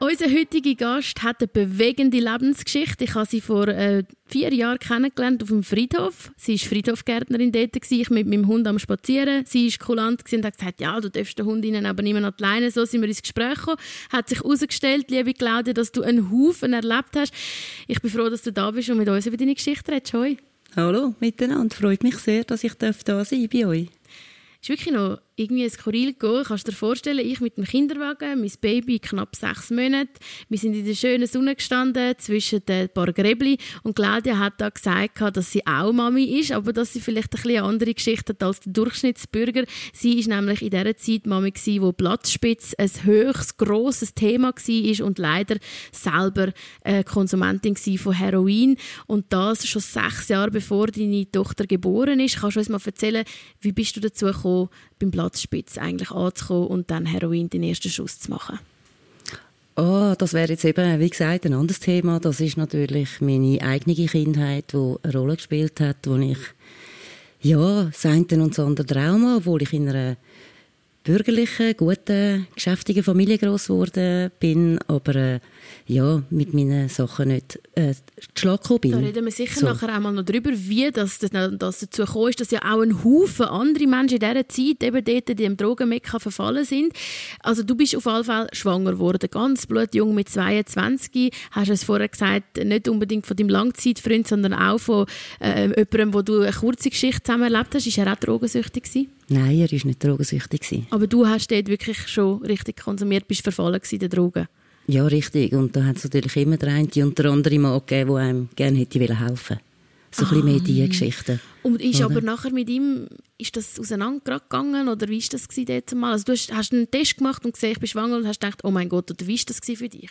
Unser heutiger Gast hat eine bewegende Lebensgeschichte. Ich habe sie vor äh, vier Jahren kennengelernt auf dem Friedhof. Sie war Friedhofgärtnerin dort, ich mit meinem Hund am Spazieren. Sie war kulant und hat gesagt, ja, du darfst den Hund ihnen aber nicht mehr alleine. So sind wir ins Gespräch gekommen. Hat sich herausgestellt, liebe Claudia, dass du einen Haufen erlebt hast. Ich bin froh, dass du da bist und mit uns über deine Geschichte redest. Hoi. Hallo miteinander. Freut mich sehr, dass ich da sein darf bei euch. Es ist wirklich noch irgendwie skurril gehen. Kannst du dir vorstellen, ich mit dem Kinderwagen, mein Baby knapp sechs Monate, wir sind in der schönen Sonne gestanden zwischen den paar Gräbli und Claudia hat da gesagt, dass sie auch Mami ist, aber dass sie vielleicht ein bisschen andere Geschichte hat als der Durchschnittsbürger. Sie ist nämlich in der Zeit Mami gewesen, wo Platzspitz ein höchst grosses Thema war und leider selber äh, Konsumentin von Heroin und das schon sechs Jahre bevor deine Tochter geboren ist. Kannst du uns mal erzählen, wie bist du dazu gekommen, beim Platzspitz eigentlich anzukommen und dann Heroin den ersten Schuss zu machen? Oh, das wäre jetzt eben, wie gesagt, ein anderes Thema. Das ist natürlich meine eigene Kindheit, die eine Rolle gespielt hat, wo ich, ja, das eine und das andere Trauma, obwohl ich in einer bürgerlichen, guten, geschäftigen Familie groß geworden bin, aber äh, ja, mit meinen Sachen nicht äh, zu bin. Da reden wir sicher so. nachher einmal noch darüber, wie das, das, das dazu gekommen ist, dass ja auch ein Haufen andere Menschen in dieser Zeit eben dort in dem Drogenmekka verfallen sind. Also du bist auf jeden Fall schwanger geworden, ganz blutjung mit 22. Hast du es vorher gesagt, nicht unbedingt von deinem Langzeitfreund, sondern auch von äh, jemandem, wo du eine kurze Geschichte zusammen erlebt hast. Ist er auch drogensüchtig gewesen? Nein, er war nicht drogensüchtig. Aber du hast dort wirklich schon richtig konsumiert, bist verfallen in den Drogen? Ja, richtig. Und da hat es natürlich immer der eine und der andere Mann gegeben, der einem gerne hätte helfen So ah. ein bisschen mehr diese ah. Geschichten. Und ist oder? aber nachher mit ihm, ist das auseinandergegangen oder wie war das dort mal? Also du hast, hast einen Test gemacht und gesehen, ich bin schwanger und hast gedacht, oh mein Gott, oder wie war das für dich?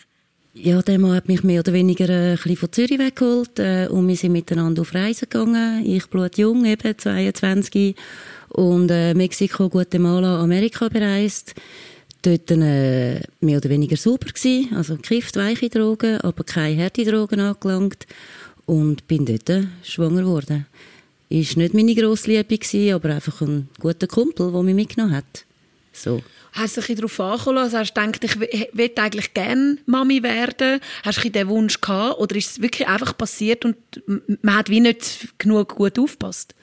Ja, der Mann hat mich mehr oder weniger äh, ein bisschen von Zürich weggeholt äh, und wir sind miteinander auf Reisen gegangen. Ich blutjung, eben 22 und äh, Mexiko, Guatemala, Amerika bereist. Dort äh, mehr oder weniger sauber gewesen, also gekifft, weiche Drogen, aber keine harte Drogen angelangt und bin dort äh, schwanger geworden. Ist nicht meine grosse Liebe gewesen, aber einfach ein guter Kumpel, der mich mitgenommen hat. So. Hast du dich darauf? Also hast du gedacht, ich will eigentlich gerne Mami werden? Hast du diesen Wunsch gehabt? Oder ist es wirklich einfach passiert und man hat wie nicht genug gut aufgepasst?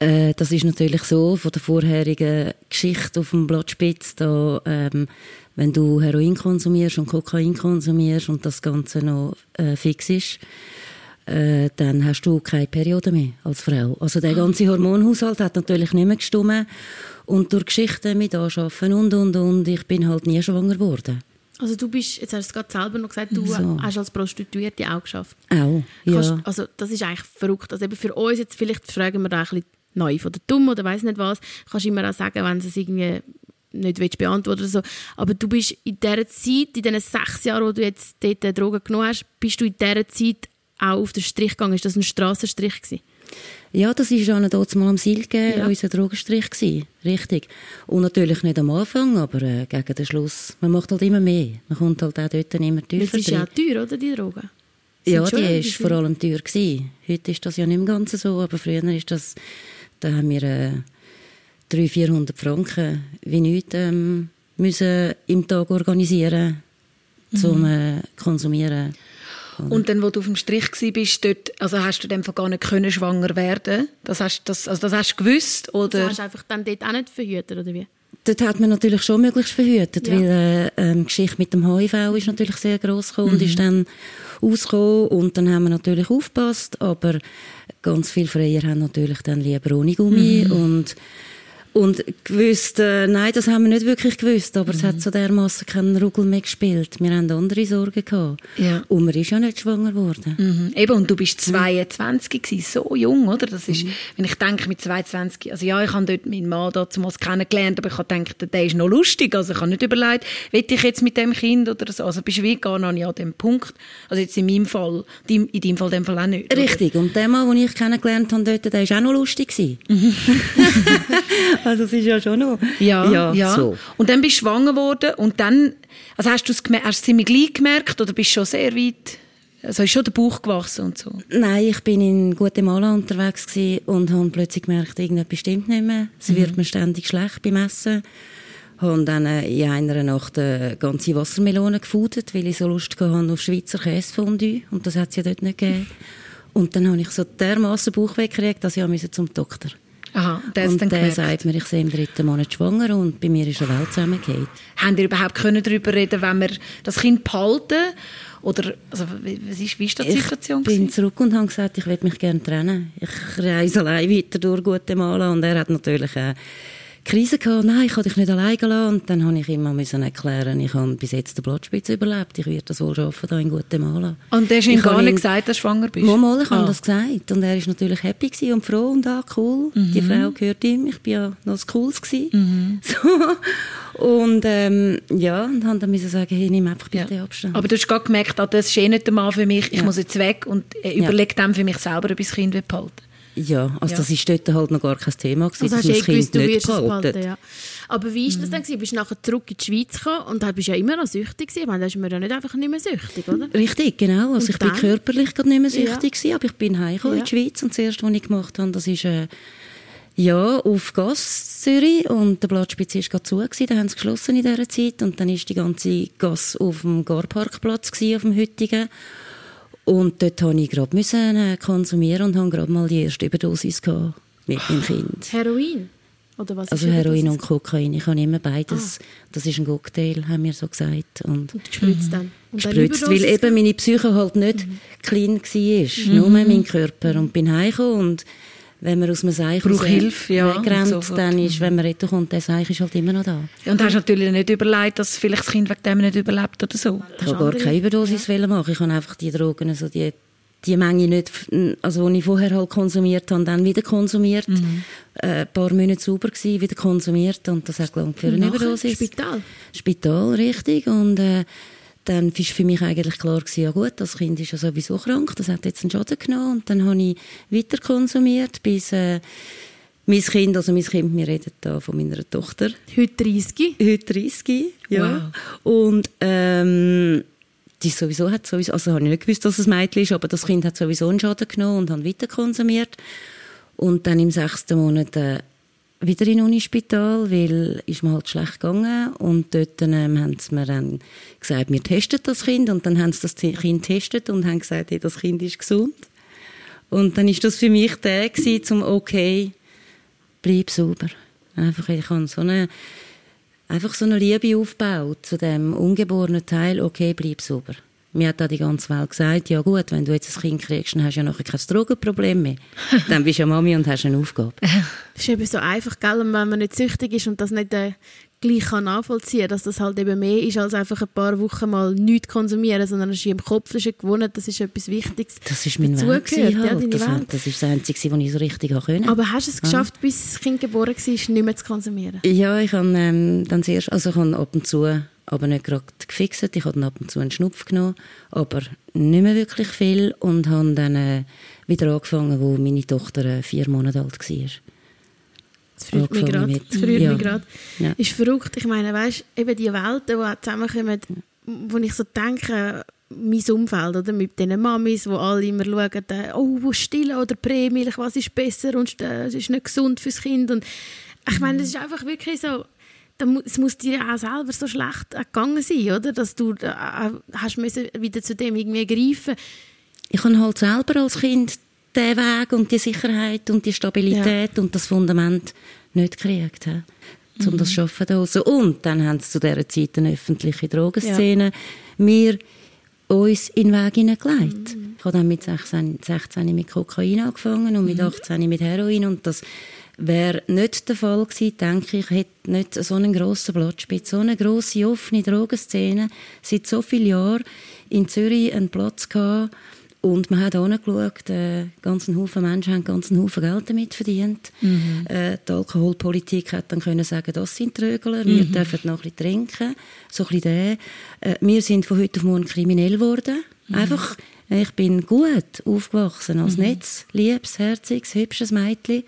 Äh, das ist natürlich so, von der vorherigen Geschichte auf dem Blattspitz, da, ähm, wenn du Heroin konsumierst und Kokain konsumierst und das Ganze noch äh, fix ist, äh, dann hast du keine Periode mehr als Frau. Also der ganze Hormonhaushalt hat natürlich nicht mehr gestimmt und durch Geschichten mit anschaffen und, und, und, ich bin halt nie schwanger geworden. Also du bist, jetzt hast du es gerade selber noch gesagt, du so. hast als Prostituierte auch geschafft. Auch, ja. Kannst, also das ist eigentlich verrückt. Also eben für uns jetzt, vielleicht fragen wir da ein bisschen naiv oder dumm oder weiß nicht was, kannst du immer auch sagen, wenn es irgendwie nicht willst beantworten oder so. Aber du bist in dieser Zeit, in diesen sechs Jahren, wo du jetzt dort Drogen genommen hast, bist du in dieser Zeit auch auf den Strich gegangen. Ist das ein Strassenstrich gewesen? Ja, das war dort mal am Silge ja. unser Drogenstrich gewesen. Richtig. Und natürlich nicht am Anfang, aber äh, gegen den Schluss. Man macht halt immer mehr. Man kommt halt auch dort immer tiefer Das ist ja auch teuer, oder, die Drogen? ja, die war vor allem teuer. Gewesen. Heute ist das ja nicht im Ganzen so, aber früher ist das da haben wir äh, 300, 400 Franken wie nichts ähm, müssen im Tag organisieren, zum mhm. äh, konsumieren. Und dann, wo du auf dem Strich warst, dort, also hast du dann gar nicht können schwanger werden das hast, das, also das hast du gewusst? Oder? Also hast du einfach dann dort auch nicht verhütet, oder wie? Dort hat man natürlich schon möglichst verhütet, ja. weil äh, ähm, die Geschichte mit dem HIV ist natürlich sehr gross gekommen mhm. und ist dann ausgekommen und dann haben wir natürlich aufgepasst, aber ganz viele Freier haben natürlich dann lieber ohne Gummi mhm. und Und gewusst, äh, nein, das haben wir nicht wirklich gewusst, aber mhm. es hat so dermaßen keinen Ruggel mehr gespielt. Wir haben andere Sorgen gehabt. Ja. Und man ist ja nicht schwanger geworden. Mhm. Eben, und du bist 22 gewesen, so jung, oder? Das ist, mhm. wenn ich denke, mit 22, also ja, ich habe dort meinen Mann damals kennengelernt, aber ich habe gedacht, der ist noch lustig, also ich habe nicht überlegt, will ich jetzt mit dem Kind oder so, also bist du wie gar noch nicht an dem Punkt, also jetzt in meinem Fall, in deinem Fall, dem Fall auch nicht. Richtig, oder? und der Mann, den ich kennengelernt habe dort, der war auch noch lustig Mhm. also es ist ja schon noch... Ja, ja, ja. So. Und dann bist du schwanger geworden und dann, also hast du es hast ziemlich gleich gemerkt oder bist du schon sehr weit... Also ist schon der Bauch gewachsen und so? Nein, ich bin in Guatemala unterwegs und habe plötzlich gemerkt, irgendetwas stimmt nicht mehr. Es mhm. wird mir ständig schlecht beim Essen. Habe dann äh, in einer Nacht eine ganze Wassermelone gefudet, weil ich so Lust hatte auf Schweizer Käsefondue. Und das hat es ja dort nicht gegeben. Und dann habe ich so dermaßen Bauchweh gekriegt, dass ich zum Doktor Aha, der und der gemerkt. sagt mir, ich sehe im dritten Monat schwanger und bei mir ist eine Welt zusammengegangen. Haben ihr überhaupt können darüber reden, wenn wir das Kind behalten? Oder also, was ist, wie ist die Situation? Ich bin gewesen? zurück und habe gesagt, ich würde mich gerne trennen. Ich reise allein weiter durch Guatemala und er hat natürlich äh, Krise gehabt, nein, ich kann dich nicht alleine lassen. Und dann habe ich immer müssen erklären, ich habe bis jetzt den Blattspitze überlebt, ich werde das wohl schaffen, hier in Guatemala. Und du hast ihm gar nicht gesagt, dass du schwanger bist? Mal, mal ich ah. habe das gesagt. Und er war natürlich happy und froh und ah, cool. Mhm. Die Frau gehört ihm, ich war ja noch das Cooles. Mhm. So. Und ähm, ja, und haben dann müssen sagen, hey, nimm einfach bitte ja. Abstand. Aber du hast gerade gemerkt, ah, das ist eh nicht der Mann für mich, ich ja. muss jetzt weg und äh, überleg ja. dann für mich selber, ob ich das Kind behalten ja, also ja. das ist dort halt noch gar kein Thema gewesen, also dass das Kind gewusst, nicht behalten. Ja. Aber wie ist das mhm. dann Bist du nachher zurück in die Schweiz gekommen und dann bist du ja immer noch süchtig gewesen? Ich meine, da ist man ja nicht einfach nicht mehr süchtig, oder? Richtig, genau. Also und ich dann? bin körperlich gerade nicht mehr süchtig gewesen, aber ich bin heimgekommen in die Schweiz und das erste, was ich gemacht habe, das ist äh, ja, auf Gas Zürich und der Blattspitze war gerade zu, gewesen, da haben sie geschlossen in dieser Zeit und dann war die ganze Gas auf dem Garparkplatz gewesen, auf dem heutigen und dort musste ich gerade müssen, äh, konsumieren und habe gerade mal die erste Überdosis mit meinem Kind. Heroin? Oder was also Heroin und Kokain. Ich habe immer beides. Ah. Das ist ein Cocktail, haben wir so gesagt. Und, und gespritzt dann? Und gespritzt, weil eben meine Psyche halt nicht mhm. clean war. Mhm. Nur mein Körper. Und bin heimgekommen und wenn man aus einem Seich Braucht Hilfe, ja, wegrennt, so dann ist, wenn man retourkommt, der Seich ist halt immer noch da. Ja, und hast natürlich nicht überlegt, dass vielleicht das Kind wegen dem nicht überlebt oder so? Ich habe gar keine Überdosis ja. machen. Ich habe einfach die Drogen, also die, die Menge nicht, also die ich vorher halt konsumiert habe, dann wieder konsumiert. Mhm. Äh, ein paar Monate sauber gewesen, wieder konsumiert und das hat gelangt für eine Überdosis. Spital? Spital, richtig. Und äh, dann war für mich eigentlich klar, gewesen, ja gut, das Kind ist ja sowieso krank, das hat jetzt einen Schaden genommen. Und dann habe ich weiter konsumiert, bis äh, mein Kind, also mein Kind, wir reden da von meiner Tochter. Heute 30? Heute 30, ja. Wow. Und ähm, die sowieso hat sowieso, also habe ich nicht gewusst, dass es ein Mädchen ist, aber das Kind hat sowieso einen Schaden genommen und hat weiter konsumiert. Und dann im sechsten Monat äh, wieder in Unispital, weil ist mir halt schlecht gegangen und dort ähm, haben sie mir dann gesagt, wir testen das Kind und dann haben sie das Kind getestet und haben gesagt, hey, das Kind ist gesund. Und dann ist das für mich der gewesen, zum okay, bleib sauber. Einfach, ich habe so eine, einfach so eine Liebe aufgebaut zu dem ungeborenen Teil, okay, bleib sauber. Mir hat da die ganze Welt gesagt, ja gut, wenn du jetzt ein Kind kriegst, dann hast du ja nachher kein Drogenproblem mehr. dann bist du ja Mami und hast eine Aufgabe. das ist eben so einfach, gell? wenn man nicht süchtig ist und das nicht äh, gleich kann nachvollziehen dass das halt eben mehr ist, als einfach ein paar Wochen mal nichts konsumieren, sondern es ist im Kopf ist gewonnen, das ist etwas Wichtiges. Das ist mein Weg halt. ja, das, das, ist das Einzige, was ich so richtig können. Aber hast du es geschafft, ja. bis das Kind geboren war, nicht mehr zu konsumieren? Ja, ich habe ähm, dann zuerst, also ich habe ab und zu aber nicht gerade gefixt. Ich habe ab und zu einen Schnupf genommen, aber nicht mehr wirklich viel und habe dann äh, wieder angefangen, wo meine Tochter äh, vier Monate alt war. Das freut mich gerade. Das freut ja. mich gerade. Ja. Ist verrückt. Ich meine, weißt, eben die Welten, die zusammenkommen, wo ich so denke, mein Umfeld, oder? Mit diesen Mamis, die alle immer schauen, äh, oh, wo stillen oder Prämilch, was ist besser und es ist nicht gesund fürs Kind. Und ich meine, das ist einfach wirklich so, es muss dir auch selber so schlecht gegangen sein, oder? Dass du äh, hast müssen wieder zu dem irgendwie greifen. Ich habe halt selber als Kind den Weg und die Sicherheit und die Stabilität ja. und das Fundament nicht gekriegt, he, um mhm. das zu schaffen. Und dann haben sie zu dieser Zeit eine öffentliche Drogenszene ja. mir uns in den Weg hineingelegt. Mhm. Ich habe dann mit 16, 16 mit Kokain angefangen und mit 18 mhm. mit Heroin und das Wäre nicht der Fall gewesen, denke ich, hätte nicht so einen grossen Blattspitz, so eine grosse offene Drogenszene seit so vielen Jahren in Zürich einen Platz gehabt, und man hat angeschaut, äh, ganzen Haufen Menschen haben ganzen Haufen Geld damit verdient. Mhm. Äh, die Alkoholpolitik hat dann können sagen, das sind Trögler, mhm. wir dürfen noch ein bisschen trinken. So ein bisschen äh, wir sind von heute auf morgen kriminell geworden. Mhm. Einfach, ich bin gut aufgewachsen als mhm. Netz, liebes, herziges, hübsches Mädchen.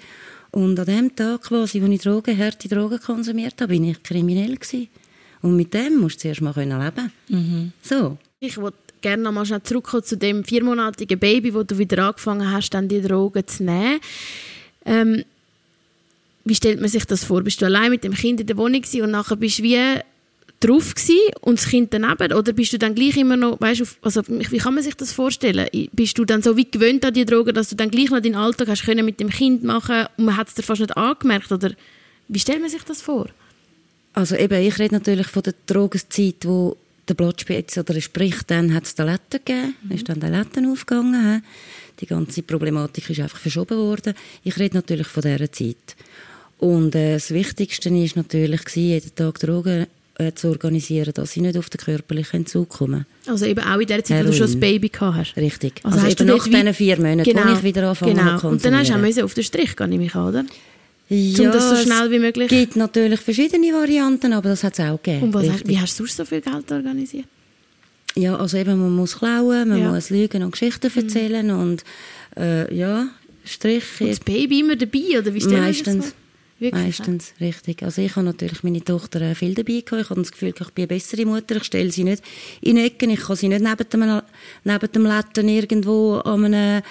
Und an dem Tag quasi, wo ich Drogen, harte Drogen konsumiert habe, bin ich kriminell gewesen. Und mit dem musst du zuerst mal leben mhm. So. Ich wollte gerne noch mal schnell zurückkommen zu dem viermonatigen Baby, wo du wieder angefangen hast, dann die Drogen zu nehmen. Ähm, wie stellt man sich das vor? Bist du allein mit dem Kind in der Wohnung und nachher bist du wie drauf und das Kind daneben? Oder bist du dann gleich immer noch, weißt, also wie kann man sich das vorstellen? Bist du dann so wie gewöhnt an die Drogen, dass du dann gleich noch deinen Alltag hast können mit dem Kind machen und man hat es dir fast nicht angemerkt? Oder wie stellt man sich das vor? Also eben, ich rede natürlich von der Drogenzeit, wo der Blattspitze, oder sprich, dann hat es Toiletten gegeben, mhm. ist dann Toiletten aufgegangen. Die ganze Problematik ist einfach verschoben worden. Ich rede natürlich von dieser Zeit. Und äh, das Wichtigste war natürlich, jeden Tag Drogen äh, zu organisieren, dass ich nicht auf den körperlichen Entzug komme. Also eben auch in der Zeit, Heroin. wo du schon das Baby gehabt hast? Richtig. Also, also eben nach diesen vier Monaten, genau, wo ich wieder anfange genau. zu Und dann hast du auch auf den Strich gehen, nehme ich an, oder? Ja, um das so schnell wie möglich... Es gibt natürlich verschiedene Varianten, aber das hat es auch gegeben. Und was hast, wie hast du sonst so viel Geld organisiert? Ja, also eben, man muss klauen, man ja. muss lügen und Geschichten mhm. erzählen und äh, ja, Striche. Und das Baby immer dabei, oder wie stellst Meistens. Das Wirklich? Meistens, richtig. Also ich habe natürlich meine Tochter äh, viel dabei gehabt. Ich habe das Gefühl, ich bin eine bessere Mutter. Ich stelle sie nicht in Ecken. Ich kann sie nicht neben dem, neben dem Letten irgendwo an einem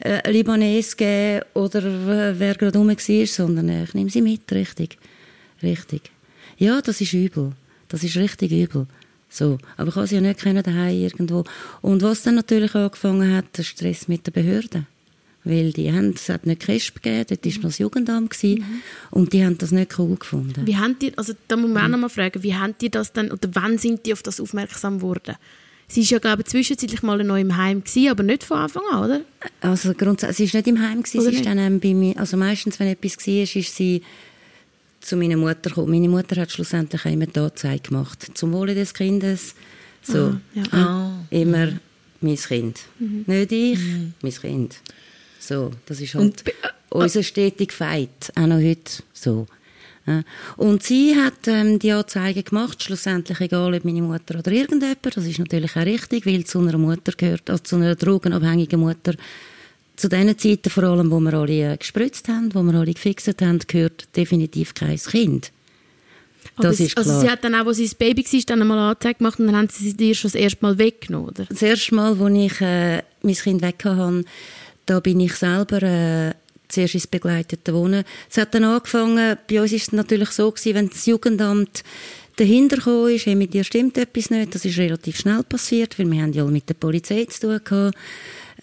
äh, Libanes geben oder wer gerade rum war, sondern äh, ich nehme sie mit, richtig. Richtig. Ja, das ist übel. Das ist richtig übel. So. Aber ich habe sie ja nicht daheim irgendwo. Und was dann natürlich angefangen hat, der Stress mit den Behörden. Weil die haben, es hat nicht KESP gegeben, dort war noch das Jugendamt gewesen, mhm. und die haben das nicht cool gefunden. Wie haben die, also da muss man auch noch mal fragen, wie haben die das dann, oder wann sind die auf das aufmerksam geworden? Sie war ja, glaube ich, zwischenzeitlich mal noch im Heim, gewesen, aber nicht von Anfang an, oder? Also grundsätzlich, sie war nicht im Heim, gewesen, sie ist dann ähm, bei mir, also meistens, wenn etwas war, ist sie zu meiner Mutter gekommen. Meine Mutter hat schlussendlich immer die Anzeige gemacht. Zum Wohle des Kindes, so, ah, ja. ah. immer mhm. mein Kind. Mhm. Nicht ich, mhm. mein Kind. So, das ist halt und, äh, unser stetiger Fight, auch noch heute so. Und sie hat ähm, die Anzeige gemacht, schlussendlich egal ob meine Mutter oder irgendjemand, das ist natürlich auch richtig, weil zu einer Mutter gehört, also zu einer drogenabhängigen Mutter, zu den Zeiten vor allem, wo wir alle äh, gespritzt haben, wo wir alle gefixt haben, gehört definitiv kein Kind. Das Aber ist klar. Also sie hat dann auch, als sie das Baby war, dann einmal Anzeige gemacht und dann haben sie dir schon das erste Mal weggenommen, oder? Das erste Mal, als ich äh, mein Kind weg hatte, da bin ich selber äh, zuerst ins begleitete Wohnen. Es hat dann angefangen, bei uns ist es natürlich so gewesen, wenn das Jugendamt dahinter gekommen ist, hey, mit dir stimmt etwas nicht, das ist relativ schnell passiert, weil wir haben ja mit der Polizei zu tun gehabt.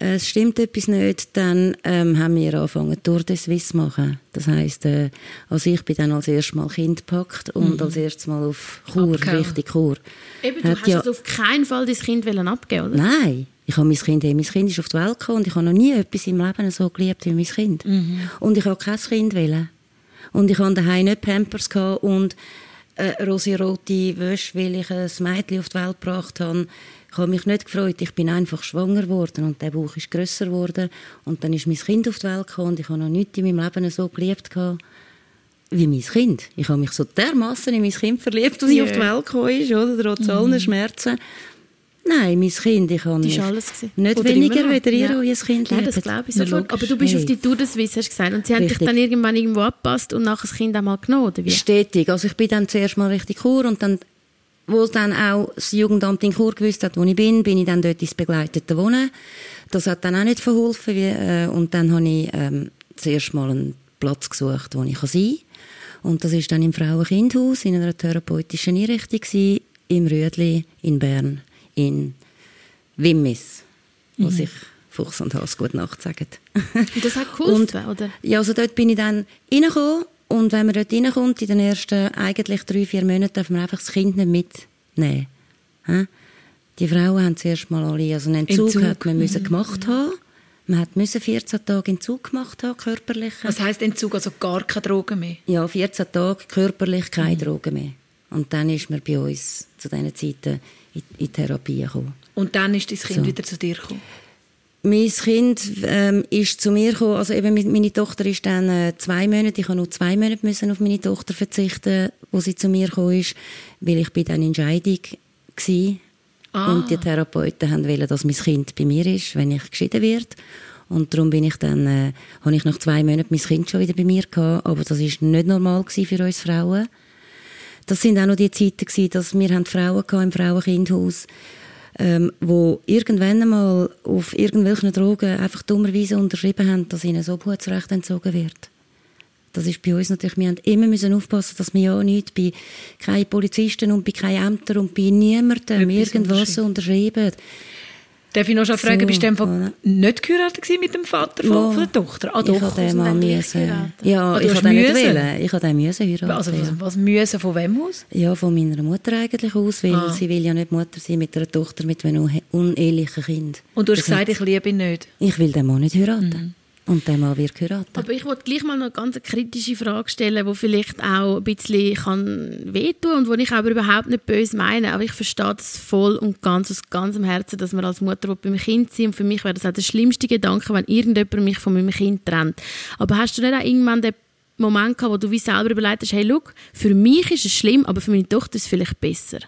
Äh, es stimmt etwas nicht, dann ähm, haben wir angefangen, Tour de Suisse zu machen. Das heisst, äh, also ich bin dann als erstes Mal Kind gepackt und mhm. als erstes Mal auf Kur, richtig Kur. Eben, du Hat hast ja, also auf keinen Fall dein Kind abgeben oder? Nein, ich habe mein Kind, mein Kind ist auf die Welt gekommen und ich habe noch nie etwas im Leben so geliebt wie mein Kind. Mhm. Und ich habe kein Kind wählen. Und ich hatte daheim nicht Pampers und eine rosirote Wäsche, weil ich ein Mädchen auf die Welt gebracht habe. Ich habe mich nicht gefreut, ich bin einfach schwanger geworden und der Bauch ist grösser geworden und dann ist mein Kind auf die Welt gekommen und ich habe noch nichts in meinem Leben so geliebt wie mein Kind. Ich habe mich so dermaßen in mein Kind verliebt, als yeah. ich auf die Welt gekommen ist, oder? Trotz mhm. allen Schmerzen. Nein, mein Kind, ich habe nicht, nicht weniger wie ihr ja. euer Kind Nein, das glaube ich sofort. Aber du bist hey. auf die Tour des Swiss, hast du gesagt, und sie richtig. haben dich dann irgendwann irgendwo abgepasst und nachher das Kind einmal genommen, oder wie? Stetig. Also ich bin dann zuerst mal richtig Chur und dann, wo dann auch das Jugendamt in Chur gewusst hat, wo ich bin, bin ich dann dort ins begleitete Wohnen. Das hat dann auch nicht verholfen. Wie, äh, und dann habe ich ähm, zuerst mal einen Platz gesucht, wo ich sein kann. Und das ist dann im Frauenkindhaus in einer therapeutischen Einrichtung gewesen, im Rüdli in Bern in Wimmis, wo mhm. sich Fuchs und Hass gut Nacht sagen. Und das hat geholfen, oder? Ja, also dort bin ich dann reingekommen und wenn man dort reinkommt, in den ersten eigentlich drei, vier Monaten, darf man einfach das Kind nicht mitnehmen. Die Frauen haben zuerst mal alle, also einen Entzug, Entzug. hat man müssen mhm. gemacht haben. Man musste 14 Tage Entzug gemacht haben, körperlich. Was heisst Entzug? Also gar keine Drogen mehr? Ja, 14 Tage körperlich keine mhm. Drogen mehr. Und dann ist man bei uns zu diesen Zeiten in, in Therapie gekommen. Und dann ist dein Kind so. wieder zu dir gekommen? Mein Kind ähm, ist zu mir gekommen, also eben meine Tochter ist dann äh, zwei Monate, ich habe nur zwei Monate müssen auf meine Tochter verzichten, wo sie zu mir gekommen ist, weil ich bei dieser Entscheidung war. Ah. Und die Therapeuten wollten, dass mein Kind bei mir ist, wenn ich geschieden werde. Und darum bin ich dann, äh, habe ich nach zwei Monaten mein Kind schon wieder bei mir gehabt, aber das ist nicht normal für uns Frauen. Das sind auch noch die Zeiten gewesen, dass wir haben Frauen im Frauenkindhaus ähm, wo irgendwann einmal auf irgendwelchen Drogen einfach dummerweise unterschrieben haben, dass ihnen das Obhutsrecht entzogen wird. Das ist bei uns natürlich, wir haben immer müssen aufpassen, dass wir ja nicht bei keinen Polizisten und bei keinen Ämtern und bei niemandem irgendwas unterschreiben. Darf ich noch schon fragen, so, bist du einfach nicht geheiratet mit dem Vater von, von der Tochter? Ah, doch, ich habe den mal müssen. Ja, ah, ich habe den nicht wollen. Ich habe den müssen heiraten. Also was, was müssen, von wem aus? Ja, von meiner Mutter eigentlich aus, weil ah. sie will ja nicht Mutter sein mit einer Tochter mit einem unehelichen Kind. Und du hast das gesagt, ich liebe ihn nicht? Ich will den Mann nicht heiraten. Mhm. Und dann mal wird geheiratet. Aber ich wollte gleich mal noch eine ganz kritische Frage stellen, die vielleicht auch ein bisschen kann wehtun und wo ich aber überhaupt nicht böse meine. Aber ich verstehe das voll und ganz aus ganzem Herzen, dass man als Mutter bei meinem Kind sein Und für mich wäre das auch der schlimmste Gedanke, wenn irgendjemand mich von meinem Kind trennt. Aber hast du nicht auch irgendwann den Moment gehabt, wo du wie selber überlegt hast, hey, look, für mich ist es schlimm, aber für meine Tochter ist es vielleicht besser?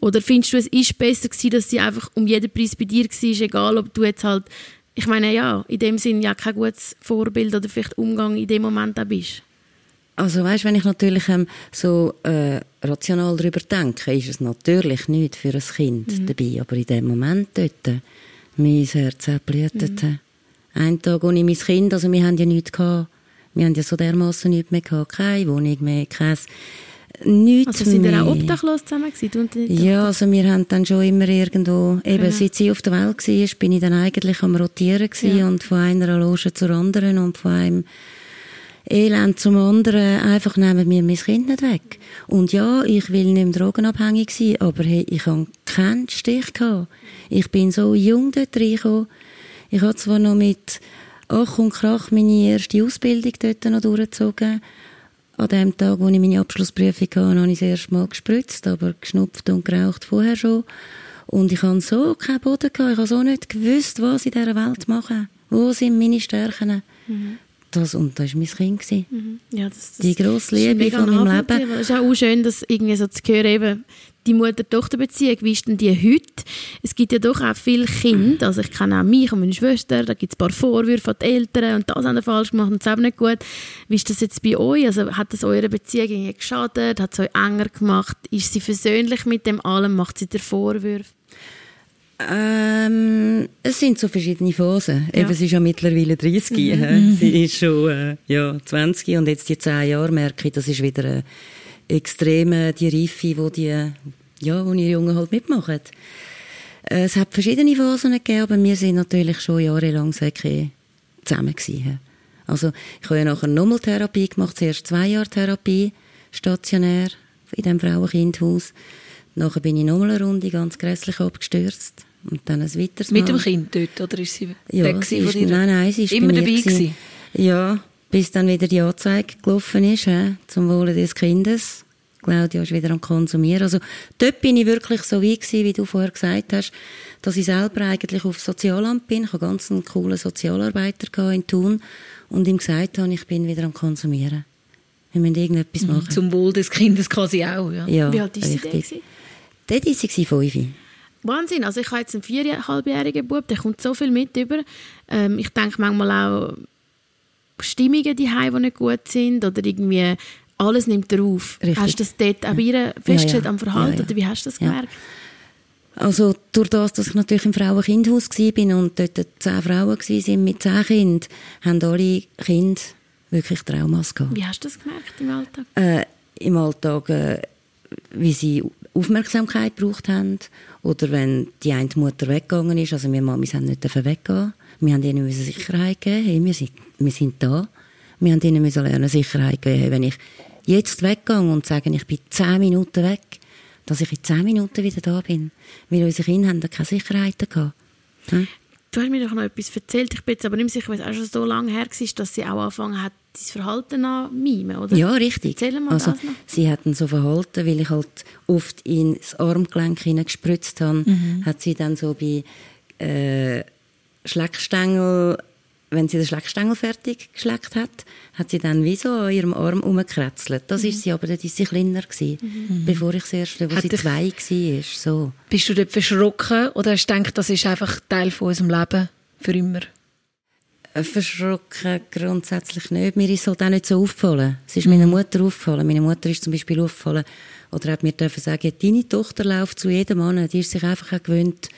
Oder findest du, es ist besser gewesen, dass sie einfach um jeden Preis bei dir war, egal ob du jetzt halt ich meine, ja, in dem Sinn ja kein gutes Vorbild oder vielleicht Umgang in dem Moment auch bist. Also weißt, wenn ich natürlich ähm, so äh, rational darüber denke, ist es natürlich nicht für ein Kind mhm. dabei, aber in dem Moment dort, mein Herz blutet. Mhm. Ein Tag ohne mein Kind, also wir haben ja nichts gehabt. Wir haben ja so dermaßen nichts mehr gehabt, keine Wohnung mehr, kein nichts also sind mehr. auch obdachlos zusammen gewesen? Ja, also wir haben dann schon immer irgendwo, eben ja. seit sie auf der Welt war, bin ich dann eigentlich am Rotieren gewesen ja. und von einer Loge zur anderen und von einem Elend zum anderen, einfach nehmen wir mein Kind nicht weg. Und ja, ich will nicht mehr drogenabhängig sein, aber hey, ich habe keinen Stich gehabt. Ich bin so jung dort reingekommen. Ich habe zwar noch mit Ach und Krach meine erste Ausbildung dort noch durchgezogen, an dem Tag, wo ich meine Abschlussprüfung hatte, habe ich das erste Mal gespritzt, aber geschnupft und geraucht vorher schon. Und ich hatte so keinen Boden gehabt. Ich habe so nicht gewusst, was ich in dieser Welt mache. Wo sind meine Stärken? Mhm. Das, und das war mein Kind. Mhm. Ja, das, das die grosse Liebe von meinem Leben. Es ist auch schön, das irgendwie so zu hören, eben, die Mutter-Tochter-Beziehung, wie ist denn die heute? Es gibt ja doch auch viele Kinder, also ich kenne auch mich und meine Schwester, da gibt es ein paar Vorwürfe an die Eltern und das haben sie falsch gemacht und das auch nicht gut. Wie ist das jetzt bei euch? Also hat das eure Beziehung geschadet? Hat es euch enger gemacht? Ist sie versöhnlich mit dem allem? Macht sie dir Vorwürfe? Ähm, es sind so verschiedene Phasen. Ja. Eben, sie ist ja mittlerweile 30. Mhm. Sie ist schon äh, ja, 20 und jetzt die 10 Jahre merke ich, das ist wieder eine extreme die Reife, wo die, ja, wo die Jungen halt mitmachen. Äh, es hat verschiedene Phasen gegeben, aber wir sind natürlich schon jahrelang zusammen gewesen. Also ich habe ja nachher nochmal Therapie gemacht, zuerst zwei Jahre Therapie, stationär, in diesem Frauenkindhaus. Nachher bin ich nochmal eine Runde ganz grässlich abgestürzt. Und dann ein weiteres Mit dem Kind dort, oder ist sie ja, weg sie ist, Nein, nein, sie ist Immer dabei gewesen? Ja, bis dann wieder die Anzeige gelaufen ist, he, zum Wohle des Kindes. Claudia ist wieder am Konsumieren. Also, dort bin ich wirklich so wie gewesen, wie du vorher gesagt hast, dass ich selber eigentlich auf Sozialamt bin. Ich habe ganz einen coolen Sozialarbeiter in Thun und ihm gesagt habe, ich bin wieder am Konsumieren. Wir müssen irgendetwas mhm. machen. Zum Wohl des Kindes quasi auch, ja. ja wie alt ist richtig. sie Dort war sie fünf. Wahnsinn. Also ich habe jetzt einen viereinhalbjährigen Bub, der kommt so viel mit über. Ähm, ich denke manchmal auch Stimmungen die die nicht gut sind oder irgendwie alles nimmt er auf. Richtig. Hast du das dort auch ja. festgestellt ja, ja. am Verhalten oder wie hast du das gemerkt? Also durch das, dass ich natürlich im Frauenkindhaus war und dort zehn Frauen waren mit zehn Kindern, haben alle Kinder wirklich Traumas gehabt. Wie hast du das gemerkt im Alltag? Äh, Im Alltag, äh, wie sie Aufmerksamkeit gebraucht haben oder wenn die eine Mutter weggegangen ist, also wir Mamis haben nicht weggehen wir haben ihnen Sicherheit geben, hey, wir, sind, wir sind da. Wir haben ihnen lernen, Sicherheit geben, hey, wenn ich jetzt weggehe und sage, ich bin zehn Minuten weg, dass ich in zehn Minuten wieder da bin. Weil unsere Kinder haben keine Sicherheit gehabt. Hm? Du hast mir doch noch etwas erzählt, ich bin jetzt aber nicht sicher, weil es auch schon so lange her war, dass sie auch angefangen hat, dein Verhalten an mimen, oder? Ja, richtig. Erzähl mal also, das noch. sie hat dann so verhalten, weil ich halt oft ins Armgelenk hineingespritzt habe, Mhm. hat sie dann so bei äh, Schleckstängel, wenn sie den Schleckstängel fertig geschleckt hat, hat sie dann wie so an ihrem Arm umgekretzelt. Das ist sie, aber dort war sie kleiner, gewesen, bevor ich das erste, wo Hat sie zwei war. So. Bist du dort verschrocken oder hast du gedacht, das ist einfach Teil von unserem Leben für immer? Äh, Verschrocken grundsätzlich nicht. Mir ist halt auch nicht so aufgefallen. Es ist meiner Mutter aufgefallen. Meine Mutter ist zum Beispiel aufgefallen, oder hat mir dürfen sagen, deine Tochter läuft zu jedem Mann. Die ist sich einfach auch gewöhnt,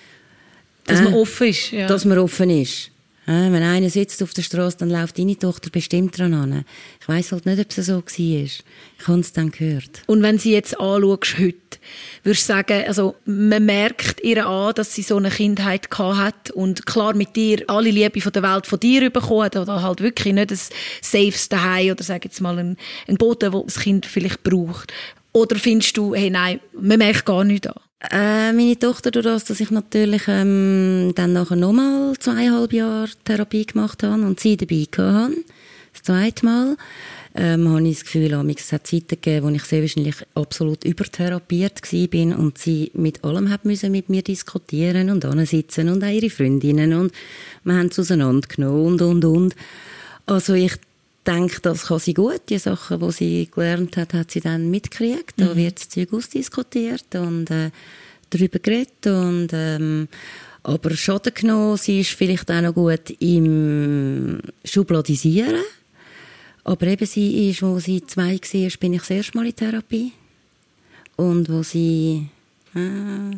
Dass äh, man offen ist. Ja. dass man offen ist. Äh, wenn einer sitzt auf der Straße, dann läuft deine Tochter bestimmt dran an. Ich weiß halt nicht, ob es so war. Ich habe es dann gehört. Und wenn sie jetzt anschaust, heute, würdest du sagen, also, man merkt ihr an, dass sie so eine Kindheit hat und klar mit dir alle Liebe von der Welt von dir bekommen hat oder halt wirklich nicht ein safes Daheim oder sag jetzt mal ein, Boden, wo das Kind vielleicht braucht. Oder findest du, hey, nein, man merkt gar nichts an? Äh, meine Tochter, durch das, dass ich natürlich ähm, dann nachher nochmal zweieinhalb Jahre Therapie gemacht habe und sie dabei hatte, das zweite Mal, ähm, habe ich das Gefühl, es hat Zeiten gegeben, wo ich sehr wahrscheinlich absolut übertherapiert bin und sie mit allem hat müssen mit mir diskutieren und sitzen und auch ihre Freundinnen und wir haben es auseinandergenommen und, und, und. Also ich denke, das kann sie gut. Die Sachen, die sie gelernt hat, hat sie dann mitgekriegt. Da wird das Zeug ausdiskutiert und äh, darüber geredet. Und, ähm, aber Schaden genommen, sie ist vielleicht auch noch gut im Schubladisieren. Aber eben sie ist, wo sie zwei war, bin ich das erste Mal in Therapie. Und wo sie äh,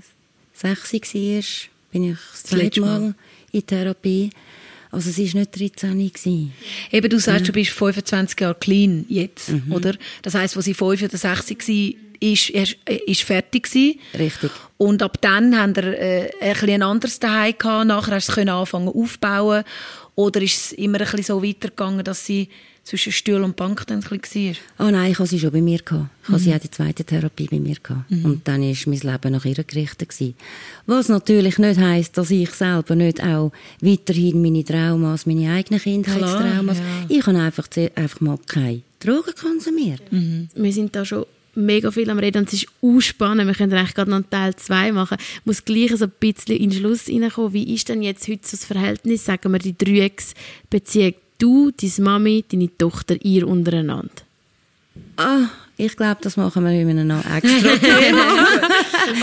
sechs war, bin ich das zweite. Mal in Therapie. Also sie war nicht 13 gewesen. Eben, du sagst, du bist 25 Jahre clean jetzt, oder? Das heisst, wo sie 5 oder 6 war, ist, ist, ist fertig gewesen. Richtig. Und ab dann haben wir äh, ein, ein anderes daheim gehabt. Nachher hast du es können anfangen aufbauen. Oder ist es immer ein bisschen so weitergegangen, dass sie zwischen Stuhl und Bank dann ein bisschen war? Oh nein, ich hatte sie schon bei mir. Gehabt. Ich hatte sie auch die zweite Therapie bei mir. Gehabt. Und dann war mein Leben nach ihr gerichtet. Gewesen. Was natürlich nicht heisst, dass ich selber nicht auch weiterhin meine Traumas, meine eigenen Kindheitstraumas... ja. Ich habe einfach, einfach mal keine Drogen konsumiert. Wir sind da schon mega viel am Reden und es ist auch spannend. Wir können eigentlich gerade noch einen Teil 2 machen. Ich muss gleich so ein bisschen in den Schluss reinkommen. Wie ist denn jetzt heute so das Verhältnis, sagen wir, die Dreiecksbeziehung? Du, deine Mami, deine Tochter, ihr untereinander? Ah, ich glaube, das machen wir einem noch extra Thema.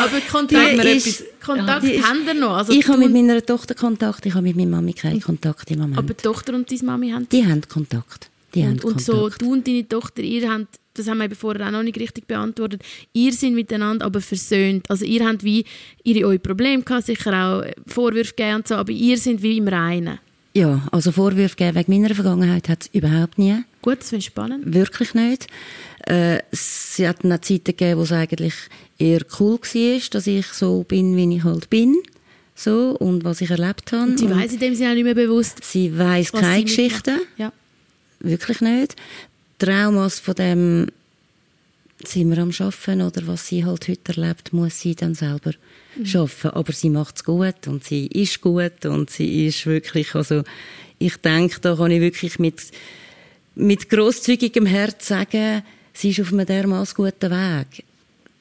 Aber Kontakt, Die ist- Kontakt haben wir noch. Also ich habe mit meiner Tochter Kontakt, ich habe mit meiner Mami keinen Kontakt im Moment. aber die Tochter und deine Mami haben die haben Kontakt. Die haben und, und Kontakt. so, du und deine Tochter, ihr habt, das haben wir eben vorher auch noch nicht richtig beantwortet, ihr seid miteinander aber versöhnt. Also ihr habt wie ihre eure Probleme gehabt, sicher auch Vorwürfe gegeben und so, aber ihr seid wie im Reinen. Ja, also Vorwürfe geben wegen meiner Vergangenheit hat es überhaupt nie. Gut, das finde ich spannend. Wirklich nicht. Äh, sie hat auch Zeiten gegeben, wo es eigentlich eher cool war, dass ich so bin, wie ich halt bin. So, und was ich erlebt habe. Und sie weiss in dem Sinne auch nicht mehr bewusst, sie was keine Geschichten. Ja. Wirklich nicht. Traumas von dem sind wir am Schaffen oder was sie halt heute erlebt, muss sie dann selber schaffen. Aber sie macht es gut und sie ist gut und sie ist wirklich, also ich denke, da kann ich wirklich mit, mit grosszügigem Herz sagen, sie ist auf einem dermaßen guten Weg.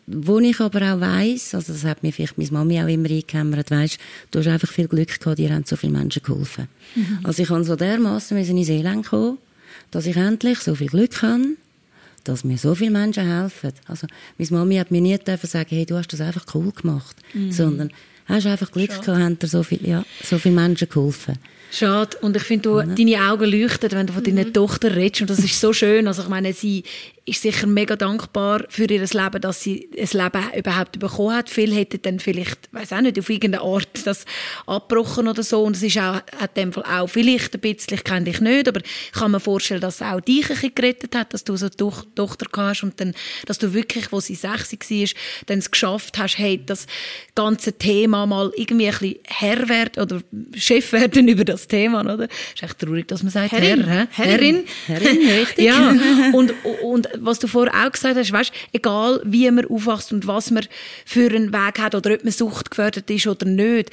Wo ich aber auch weiss, also das hat mir vielleicht meine Mami auch immer eingehämmert, weisst, du hast einfach viel Glück gehabt, dir haben so viele Menschen geholfen. Also ich kann so dermaßen in Seelen kommen, dass ich endlich so viel Glück habe, dass mir so viele Menschen helfen. Also meine Mami hat mir nie dürfen sagen, hey, du hast das einfach cool gemacht, sondern hast einfach Glück gehabt, haben dir so viel, ja, so viele Menschen geholfen. Schade. Und ich finde, du, deine Augen leuchten, wenn du von deiner Tochter redest. Und das ist so schön. Also ich meine, sie ist sicher mega dankbar für ihr Leben, dass sie ein Leben überhaupt bekommen hat. Viele hätten dann vielleicht, weiß auch nicht, auf irgendeine Art das abgebrochen oder so. Und es ist auch, hat dem Fall auch vielleicht ein bisschen, ich kenne dich nicht, aber ich kann mir vorstellen, dass es auch dich ein bisschen gerettet hat, dass du so eine Toch- Tochter hast und dann, dass du wirklich, wo sie sechs war, dann es geschafft hast, hey, das ganze Thema mal irgendwie ein bisschen Herr werden oder Chef werden über das Thema, oder? Ist echt traurig, dass man sagt Herrin. Herr, hä? Herrin. Herrin, richtig. Ja, und, und was du vorher auch gesagt hast, weißt, egal wie man aufwächst und was man für einen Weg hat oder ob man Sucht gefördert ist oder nicht,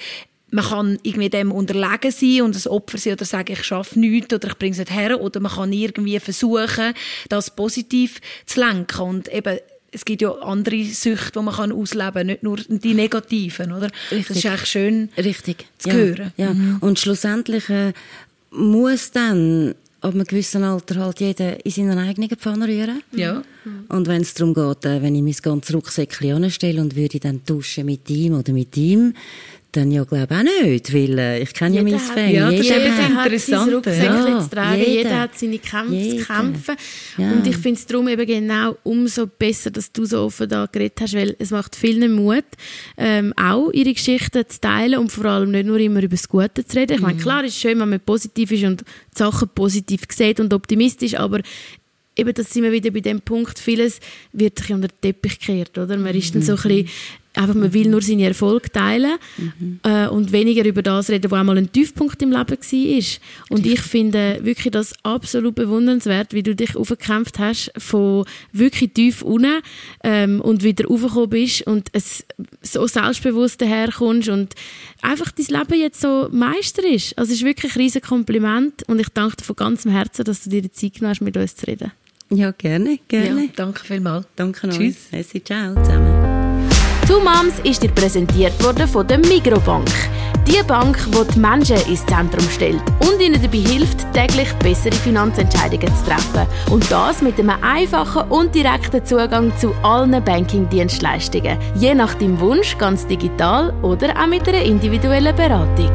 man kann irgendwie dem unterlegen sein und ein Opfer sein oder sagen, ich schaffe nichts oder ich bringe es nicht her. Oder man kann irgendwie versuchen, das positiv zu lenken. Und eben, es gibt ja andere Süchte, die man kann ausleben kann, nicht nur die negativen, oder? Richtig. Das ist eigentlich schön Richtig. zu ja. hören. Ja. Mhm. Und schlussendlich äh, muss dann ab einem gewissen Alter halt jeder in seiner eigenen Pfanne rühren. Ja. Und wenn es darum geht, äh, wenn ich mein ganzes Rucksäckchen anstelle und würde dann duschen mit ihm oder mit ihm, dann ja, glaube ich, auch nicht, weil äh, ich kenne ja mein Fan. Ja, das jeder ist interessant. Ja, zu tragen, jeder. jeder, hat seine Kämpfe Jeder. zu kämpfen. Ja. Und ich finde es darum eben genau umso besser, dass du so offen da geredet hast, weil es macht vielen Mut, ähm, auch ihre Geschichten zu teilen und vor allem nicht nur immer über das Gute zu reden. Ich Mhm. meine, klar, es ist schön, wenn man positiv ist und die Sachen positiv sieht und optimistisch, aber eben, das sind wir wieder bei dem Punkt, vieles wird bisschen unter den Teppich gekehrt, oder? Man ist dann so ein bisschen, einfach, man will nur seine Erfolge teilen äh, und weniger über das reden, was einmal ein Tiefpunkt im Leben war. Und ich finde wirklich das absolut bewundernswert, wie du dich aufgekämpft hast von wirklich tief unten ähm, und wieder raufgekommen bist und es so selbstbewusst daherkommst und einfach dein Leben jetzt so meisterst. Also es ist wirklich ein riesen Kompliment und ich danke dir von ganzem Herzen, dass du dir die Zeit genommen hast, mit uns zu reden. Ja, gerne, gerne. Ja, danke vielmals. Danke euch. Tschüss. Merci, ciao zusammen. Two Moms ist dir präsentiert worden von der Migrobank. Die Bank, die die Menschen ins Zentrum stellt und ihnen dabei hilft, täglich bessere Finanzentscheidungen zu treffen. Und das mit einem einfachen und direkten Zugang zu allen Banking-Dienstleistungen. Je nach deinem Wunsch ganz digital oder auch mit einer individuellen Beratung.